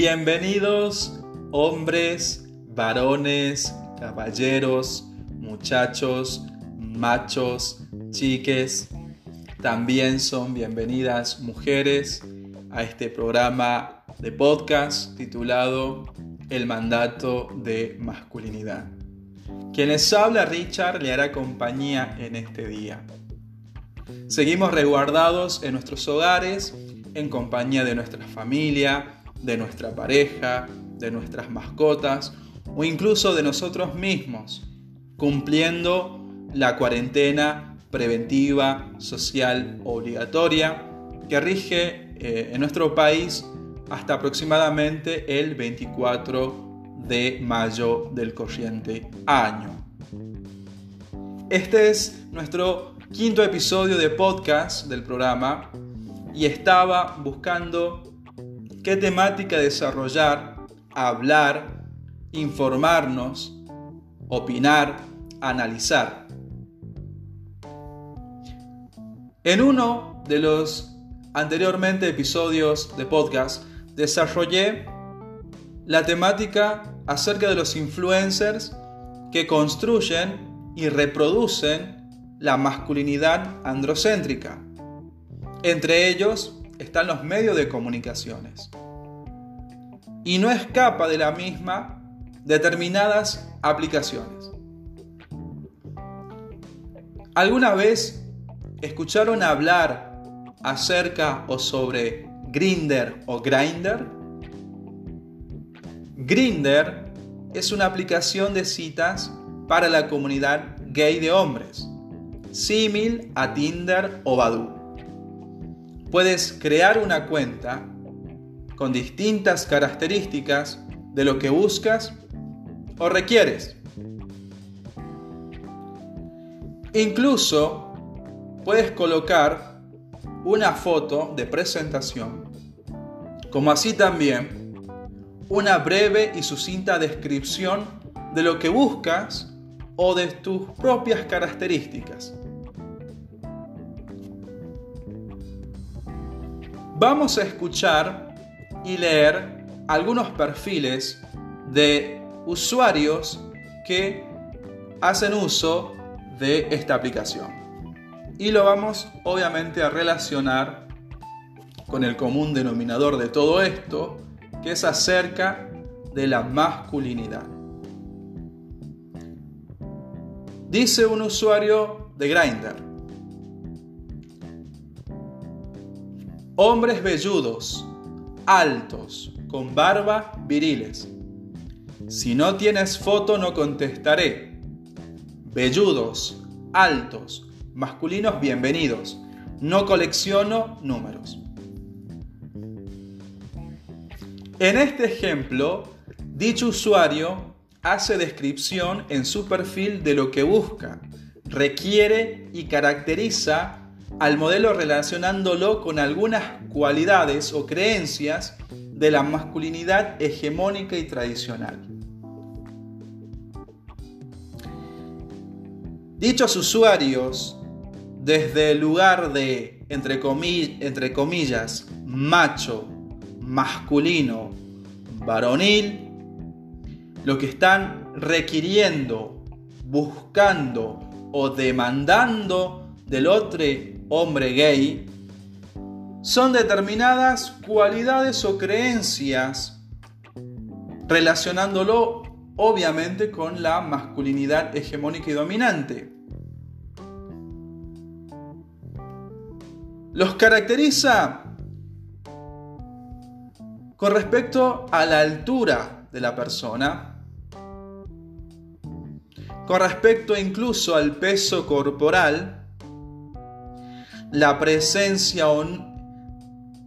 Bienvenidos hombres, varones, caballeros, muchachos, machos, chiques. También son bienvenidas mujeres a este programa de podcast titulado El mandato de masculinidad. Quien les habla Richard le hará compañía en este día. Seguimos resguardados en nuestros hogares en compañía de nuestra familia, de nuestra pareja, de nuestras mascotas o incluso de nosotros mismos, cumpliendo la cuarentena preventiva social obligatoria que rige eh, en nuestro país hasta aproximadamente el 24 de mayo del corriente año. Este es nuestro quinto episodio de podcast del programa y estaba buscando qué temática desarrollar, hablar, informarnos, opinar, analizar. En uno de los anteriormente episodios de podcast desarrollé la temática acerca de los influencers que construyen y reproducen la masculinidad androcéntrica. Entre ellos están los medios de comunicaciones. Y no escapa de la misma determinadas aplicaciones. ¿Alguna vez escucharon hablar acerca o sobre Grinder o Grinder? Grinder es una aplicación de citas para la comunidad gay de hombres, símil a Tinder o Badoo puedes crear una cuenta con distintas características de lo que buscas o requieres. Incluso puedes colocar una foto de presentación, como así también una breve y sucinta descripción de lo que buscas o de tus propias características. Vamos a escuchar y leer algunos perfiles de usuarios que hacen uso de esta aplicación. Y lo vamos obviamente a relacionar con el común denominador de todo esto, que es acerca de la masculinidad. Dice un usuario de Grindr, Hombres velludos, altos, con barba, viriles. Si no tienes foto no contestaré. Velludos, altos, masculinos bienvenidos. No colecciono números. En este ejemplo, dicho usuario hace descripción en su perfil de lo que busca, requiere y caracteriza al modelo relacionándolo con algunas cualidades o creencias de la masculinidad hegemónica y tradicional. Dichos usuarios, desde el lugar de, entre, comillas, macho, masculino, varonil, lo que están requiriendo, buscando o demandando del otro hombre gay, son determinadas cualidades o creencias relacionándolo obviamente con la masculinidad hegemónica y dominante. Los caracteriza con respecto a la altura de la persona, con respecto incluso al peso corporal, la presencia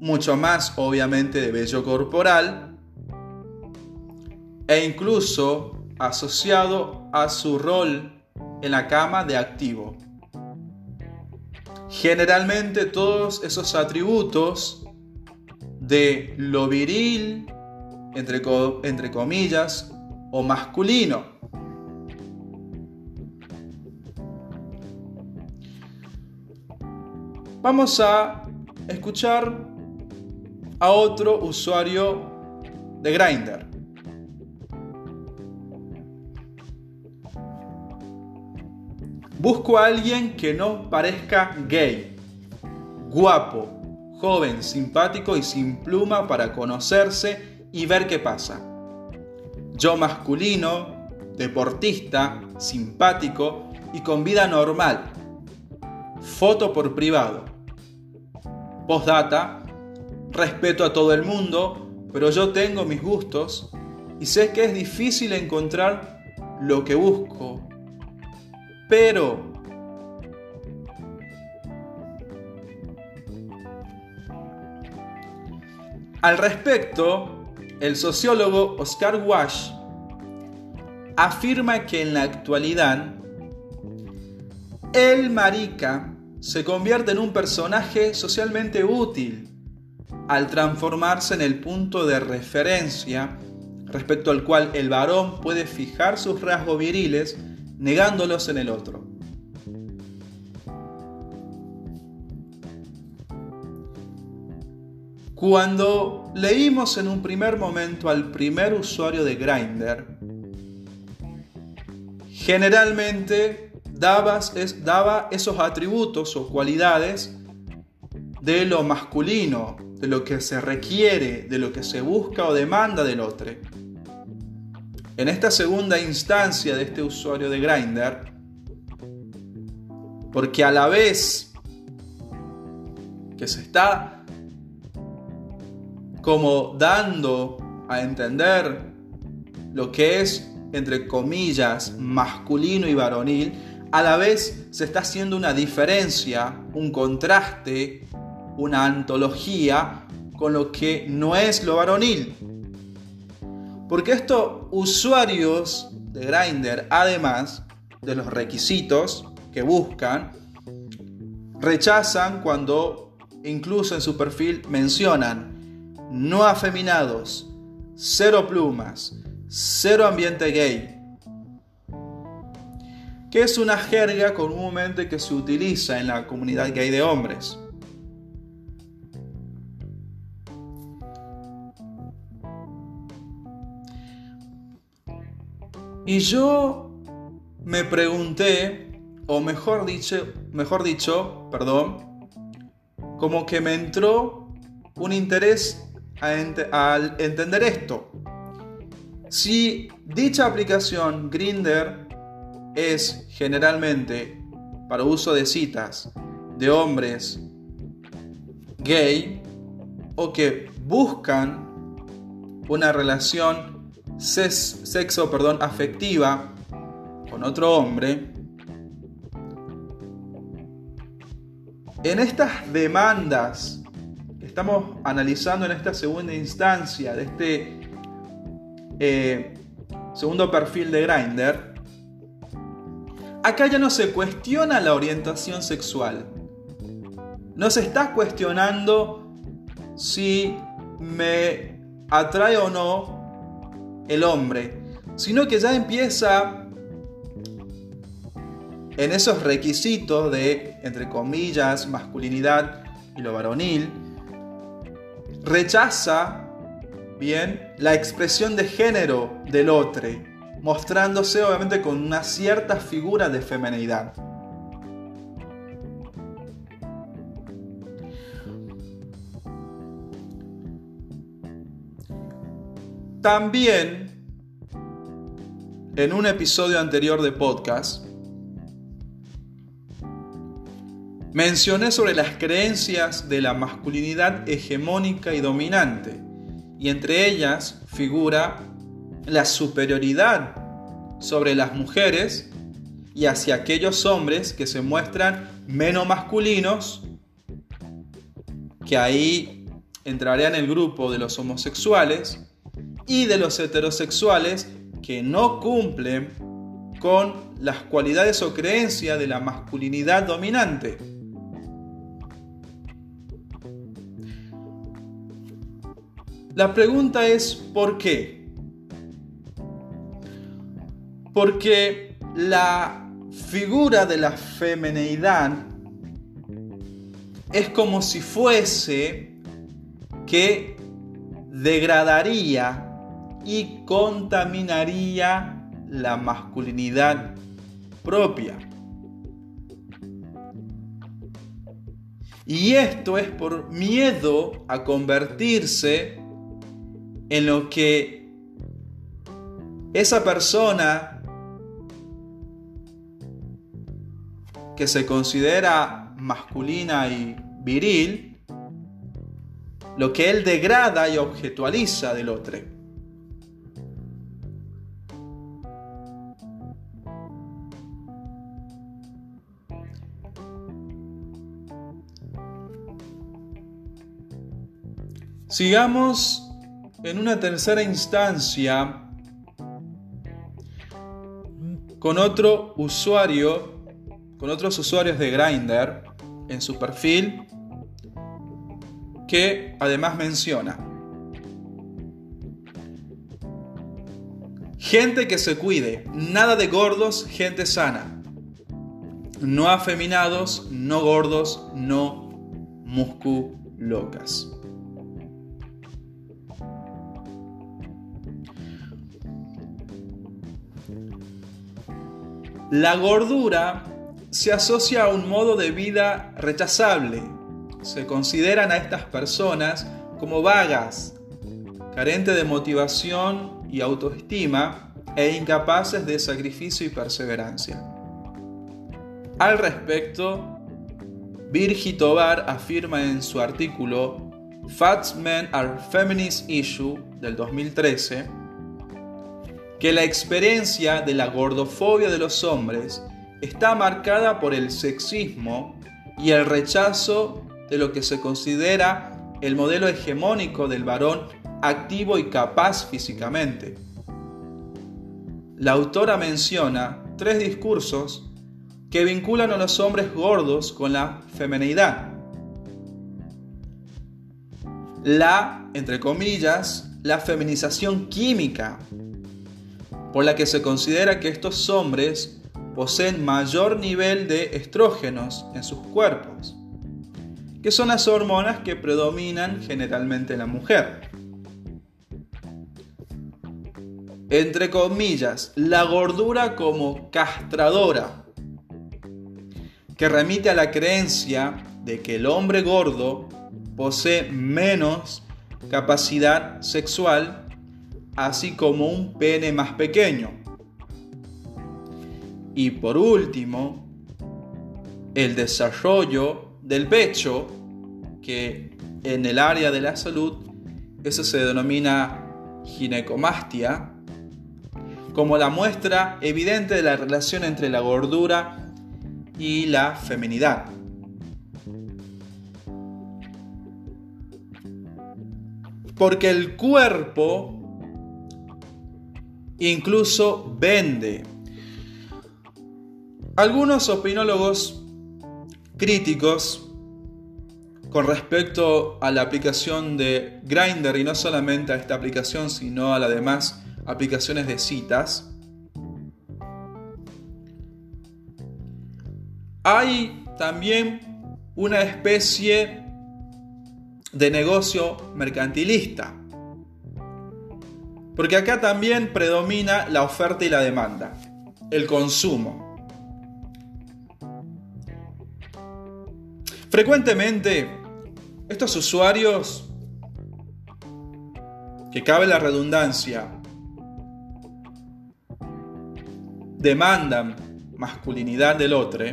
mucho más obviamente de vello corporal e incluso asociado a su rol en la cama de activo. Generalmente todos esos atributos de lo viril, entre, entre comillas, o masculino, Vamos a escuchar a otro usuario de Grindr. Busco a alguien que no parezca gay, guapo, joven, simpático y sin pluma para conocerse y ver qué pasa. Yo masculino, deportista, simpático y con vida normal. Foto por privado. Postdata, respeto a todo el mundo, pero yo tengo mis gustos y sé que es difícil encontrar lo que busco. Pero al respecto, el sociólogo Oscar Wash afirma que en la actualidad el marica se convierte en un personaje socialmente útil al transformarse en el punto de referencia respecto al cual el varón puede fijar sus rasgos viriles negándolos en el otro. Cuando leímos en un primer momento al primer usuario de Grindr, generalmente daba esos atributos o cualidades de lo masculino, de lo que se requiere, de lo que se busca o demanda del otro. En esta segunda instancia de este usuario de Grindr, porque a la vez que se está como dando a entender lo que es, entre comillas, masculino y varonil, a la vez se está haciendo una diferencia, un contraste una antología con lo que no es lo varonil. Porque estos usuarios de Grindr, además de los requisitos que buscan, rechazan cuando incluso en su perfil mencionan no afeminados, cero plumas, cero ambiente gay, que es una jerga comúnmente que se utiliza en la comunidad gay de hombres. Y yo me pregunté, o mejor dicho, mejor dicho, perdón, como que me entró un interés al entender esto. Si dicha aplicación Grinder es generalmente para uso de citas de hombres gay o que buscan una relación sexo perdón, afectiva con otro hombre, en estas demandas que estamos analizando en esta segunda instancia de este eh, segundo perfil de Grindr, acá ya no se cuestiona la orientación sexual. No se está cuestionando si me atrae o no el hombre, sino que ya empieza en esos requisitos de, entre comillas, masculinidad y lo varonil, rechaza, bien, la expresión de género del otro, mostrándose obviamente con una cierta figura de femenidad. También, en un episodio anterior de podcast, mencioné sobre las creencias de la masculinidad hegemónica y dominante, y entre ellas figura la superioridad sobre las mujeres y hacia aquellos hombres que se muestran menos masculinos, que ahí entrarían en el grupo de los homosexuales, y de los heterosexuales que no cumplen con las cualidades o creencias de la masculinidad dominante. La pregunta es ¿por qué? Porque la figura de la femenidad es como si fuese que degradaría y contaminaría la masculinidad propia. Y esto es por miedo a convertirse en lo que esa persona que se considera masculina y viril, lo que él degrada y objetualiza del otro. Sigamos en una tercera instancia con otro usuario, con otros usuarios de Grindr en su perfil que además menciona gente que se cuide, nada de gordos, gente sana. No afeminados, no gordos, no musculocas. La gordura se asocia a un modo de vida rechazable. Se consideran a estas personas como vagas, carentes de motivación y autoestima e incapaces de sacrificio y perseverancia. Al respecto, Virgi Tobar afirma en su artículo Fat Men are Feminist Issue del 2013 que la experiencia de la gordofobia de los hombres está marcada por el sexismo y el rechazo de lo que se considera el modelo hegemónico del varón activo y capaz físicamente. La autora menciona tres discursos que vinculan a los hombres gordos con la femenidad. La, entre comillas, la feminización química por la que se considera que estos hombres poseen mayor nivel de estrógenos en sus cuerpos, que son las hormonas que predominan generalmente en la mujer. Entre comillas, la gordura como castradora, que remite a la creencia de que el hombre gordo posee menos capacidad sexual así como un pene más pequeño. Y por último, el desarrollo del pecho, que en el área de la salud eso se denomina ginecomastia, como la muestra evidente de la relación entre la gordura y la feminidad. Porque el cuerpo incluso vende. Algunos opinólogos críticos con respecto a la aplicación de Grindr y no solamente a esta aplicación, sino a las demás aplicaciones de citas, hay también una especie de negocio mercantilista. Porque acá también predomina la oferta y la demanda, el consumo. Frecuentemente, estos usuarios, que cabe la redundancia, demandan masculinidad del otro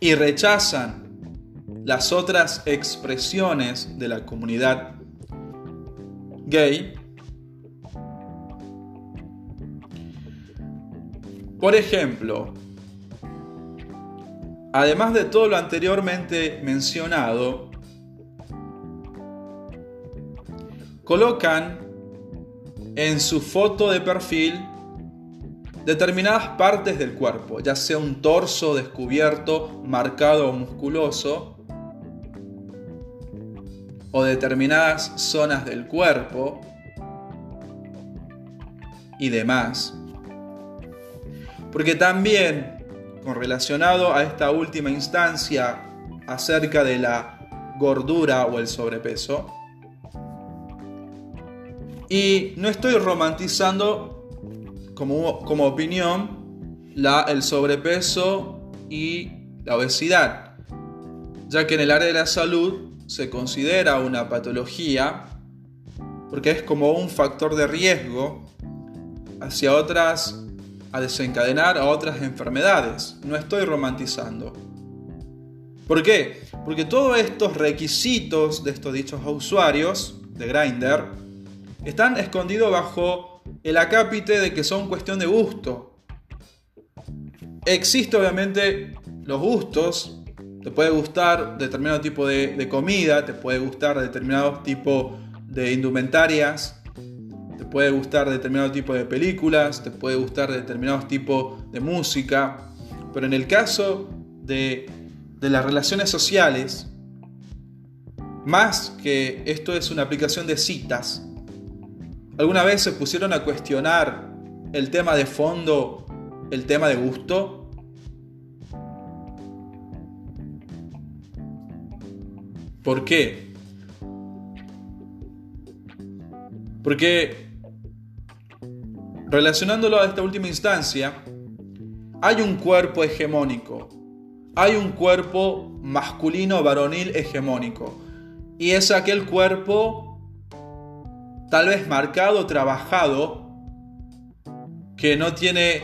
y rechazan las otras expresiones de la comunidad gay. Por ejemplo, además de todo lo anteriormente mencionado, colocan en su foto de perfil determinadas partes del cuerpo, ya sea un torso descubierto, marcado o musculoso, o determinadas zonas del cuerpo y demás. Porque también, con relacionado a esta última instancia acerca de la gordura o el sobrepeso, Y no estoy romantizando como, como opinión la, el sobrepeso y la obesidad, ya que en el área de la salud se considera una patología porque es como un factor de riesgo hacia otras, a desencadenar a otras enfermedades. No estoy romantizando. ¿Por qué? Porque todos estos requisitos de estos dichos usuarios de Grindr están escondidos bajo el acápite de que son cuestión de gusto. Existe obviamente los gustos, te puede gustar determinado tipo de, comida, te puede gustar determinado tipo de indumentarias, puede gustar determinado tipo de películas, te puede gustar determinado tipo de música, pero en el caso de, de las relaciones sociales, más que esto es una aplicación de citas, ¿alguna vez se pusieron a cuestionar el tema de fondo, el tema de gusto? ¿Por qué? Porque relacionándolo a esta última instancia, hay un cuerpo hegemónico, hay un cuerpo masculino varonil hegemónico, y es aquel cuerpo tal vez marcado, trabajado, que no tiene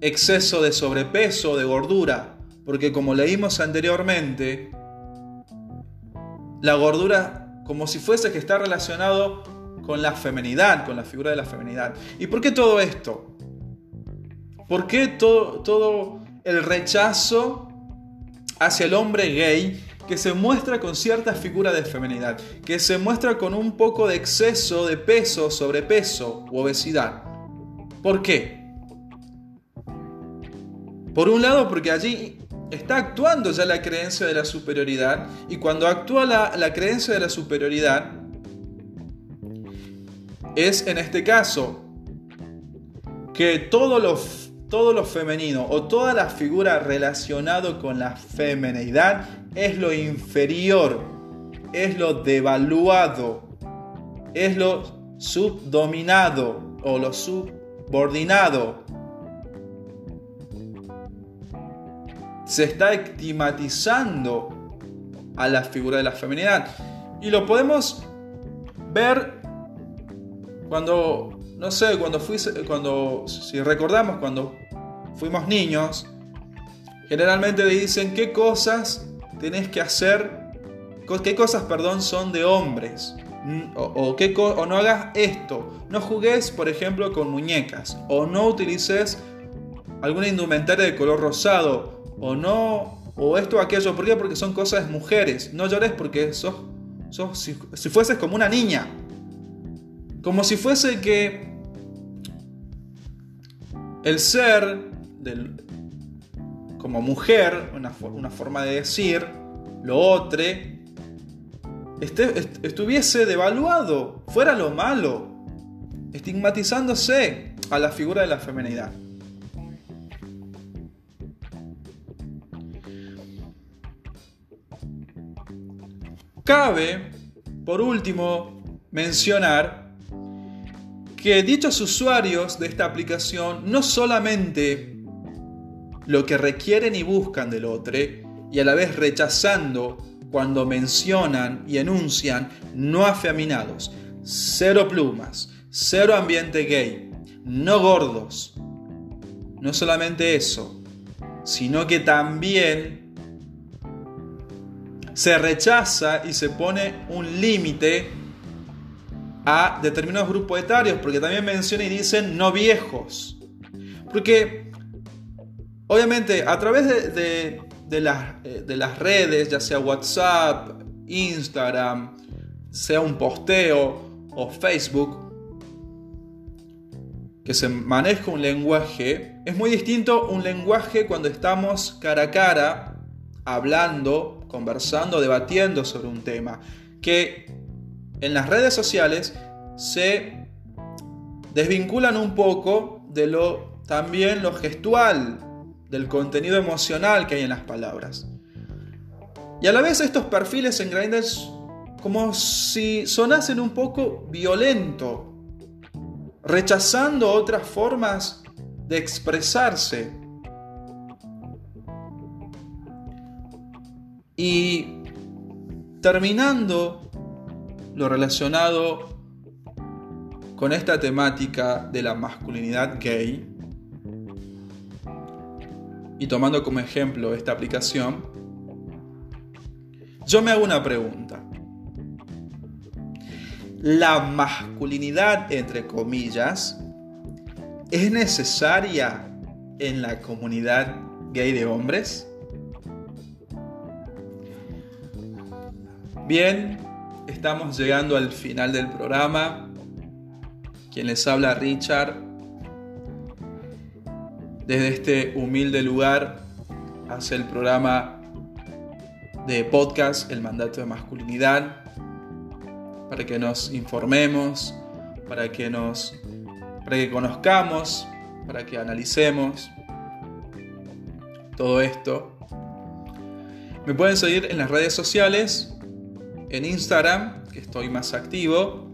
exceso de sobrepeso, de gordura, porque como leímos anteriormente, la gordura como si fuese que está relacionado con la femenidad, con la figura de la femenidad. ¿Y por qué todo esto? ¿Por qué todo, todo el rechazo hacia el hombre gay que se muestra con cierta figura de femenidad, que se muestra con un poco de exceso de peso, sobrepeso u obesidad? ¿Por qué? Por un lado, porque allí está actuando ya la creencia de la superioridad y cuando actúa la, creencia de la superioridad es en este caso que todo lo, femenino o toda la figura relacionada con la femenidad es lo inferior, es lo devaluado, es lo subdominado o lo subordinado se está estigmatizando a la figura de la feminidad. Y lo podemos ver cuando, no sé, cuando fui, cuando, si recordamos, cuando fuimos niños, generalmente dicen qué cosas tenés que hacer, qué cosas, perdón, son de hombres. O, o, no hagas esto. No jugues, por ejemplo, con muñecas. O no utilices alguna indumentaria de color rosado o no, o esto o aquello. Porque son cosas de mujeres. No llores porque sos, sos si, fueses como una niña. Como si fuese que el ser del, como mujer, una, una, forma de decir, lo otro, estuviese devaluado, fuera lo malo, estigmatizándose a la figura de la feminidad. Cabe, por último, mencionar que dichos usuarios de esta aplicación no solamente lo que requieren y buscan del otro, y a la vez rechazando cuando mencionan y enuncian no afeminados, cero plumas, cero ambiente gay, no gordos. No solamente eso, sino que también se rechaza y se pone un límite a determinados grupos etarios, porque también menciona y dicen no viejos. Porque, obviamente, a través de, las, eh, de las redes, ya sea WhatsApp, Instagram, sea un posteo o Facebook, que se maneja un lenguaje, es muy distinto un lenguaje cuando estamos cara a cara hablando, conversando, debatiendo sobre un tema, que en las redes sociales se desvinculan un poco de lo también lo gestual, del contenido emocional que hay en las palabras. Y a la vez estos perfiles en Grindr como si sonasen un poco violento, rechazando otras formas de expresarse. Y terminando lo relacionado con esta temática de la masculinidad gay, y tomando como ejemplo esta aplicación, yo me hago una pregunta. ¿La masculinidad, entre comillas, es necesaria en la comunidad gay de hombres? Bien, estamos llegando al final del programa. Quien les habla Richard desde este humilde lugar hace el programa de podcast El Mandato de Masculinidad, para que nos informemos, para que nos para que conozcamos, para que analicemos todo esto. Me pueden seguir en las redes sociales, en Instagram, que estoy más activo,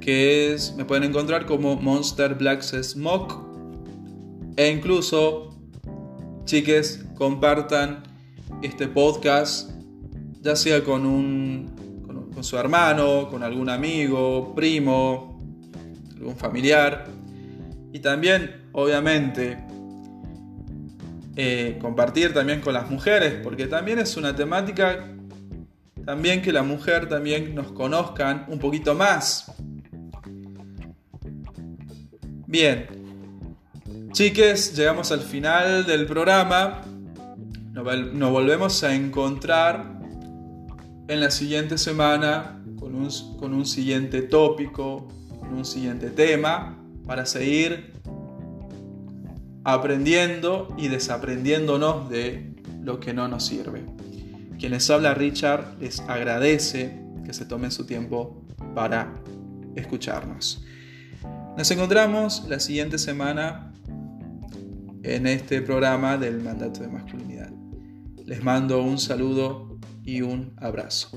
que es me pueden encontrar como Monster Black Smoke e incluso, chiques, compartan este podcast, ya sea con, un, con, su hermano, con algún amigo, primo, algún familiar. Y también, obviamente, eh, compartir también con las mujeres, porque también es una temática, también que la mujer también nos conozcan un poquito más. Bien, Chiques, llegamos al final del programa. Nos volvemos a encontrar en la siguiente semana con un, con un siguiente tópico, con un siguiente tema, para seguir aprendiendo y desaprendiéndonos de lo que no nos sirve. Quien les habla Richard les agradece que se tomen su tiempo para escucharnos. Nos encontramos la siguiente semana en este programa del mandato de masculinidad. Les mando un saludo y un abrazo.